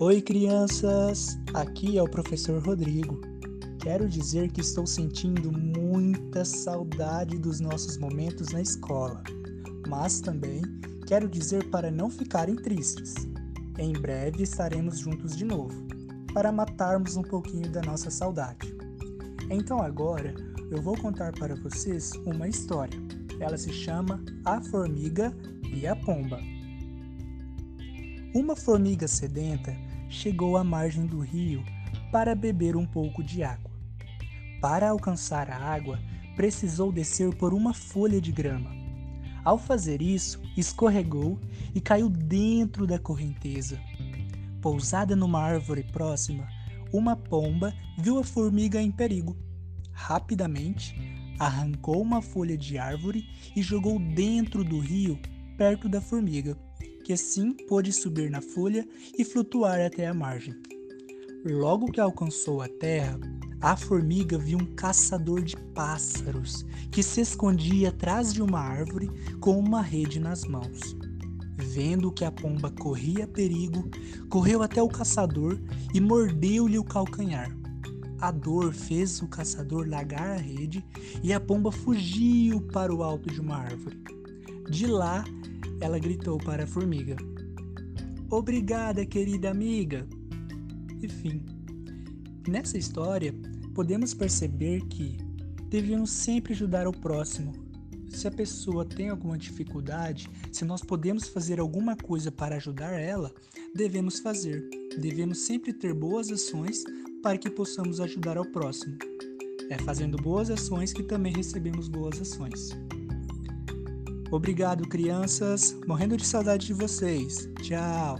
Oi, crianças! Aqui é o professor Rodrigo. Quero dizer que estou sentindo muita saudade dos nossos momentos na escola, mas também quero dizer para não ficarem tristes. Em breve estaremos juntos de novo, para matarmos um pouquinho da nossa saudade. Então agora eu vou contar para vocês uma história. Ela se chama A Formiga e a Pomba. Uma formiga sedenta chegou à margem do rio para beber um pouco de água. Para alcançar a água, precisou descer por uma folha de grama. Ao fazer isso, escorregou e caiu dentro da correnteza. Pousada numa árvore próxima, uma pomba viu a formiga em perigo. Rapidamente, arrancou uma folha de árvore e jogou dentro do rio, perto da formiga que assim pôde subir na folha e flutuar até a margem. Logo que alcançou a terra, a formiga viu um caçador de pássaros que se escondia atrás de uma árvore com uma rede nas mãos. Vendo que a pomba corria perigo, correu até o caçador e mordeu-lhe o calcanhar. A dor fez o caçador largar a rede e a pomba fugiu para o alto de uma árvore. De lá, ela gritou para a formiga: Obrigada, querida amiga! Enfim, nessa história podemos perceber que devemos sempre ajudar o próximo. Se a pessoa tem alguma dificuldade, se nós podemos fazer alguma coisa para ajudar ela, devemos fazer. Devemos sempre ter boas ações para que possamos ajudar ao próximo. É fazendo boas ações que também recebemos boas ações. Obrigado, crianças. Morrendo de saudade de vocês. Tchau.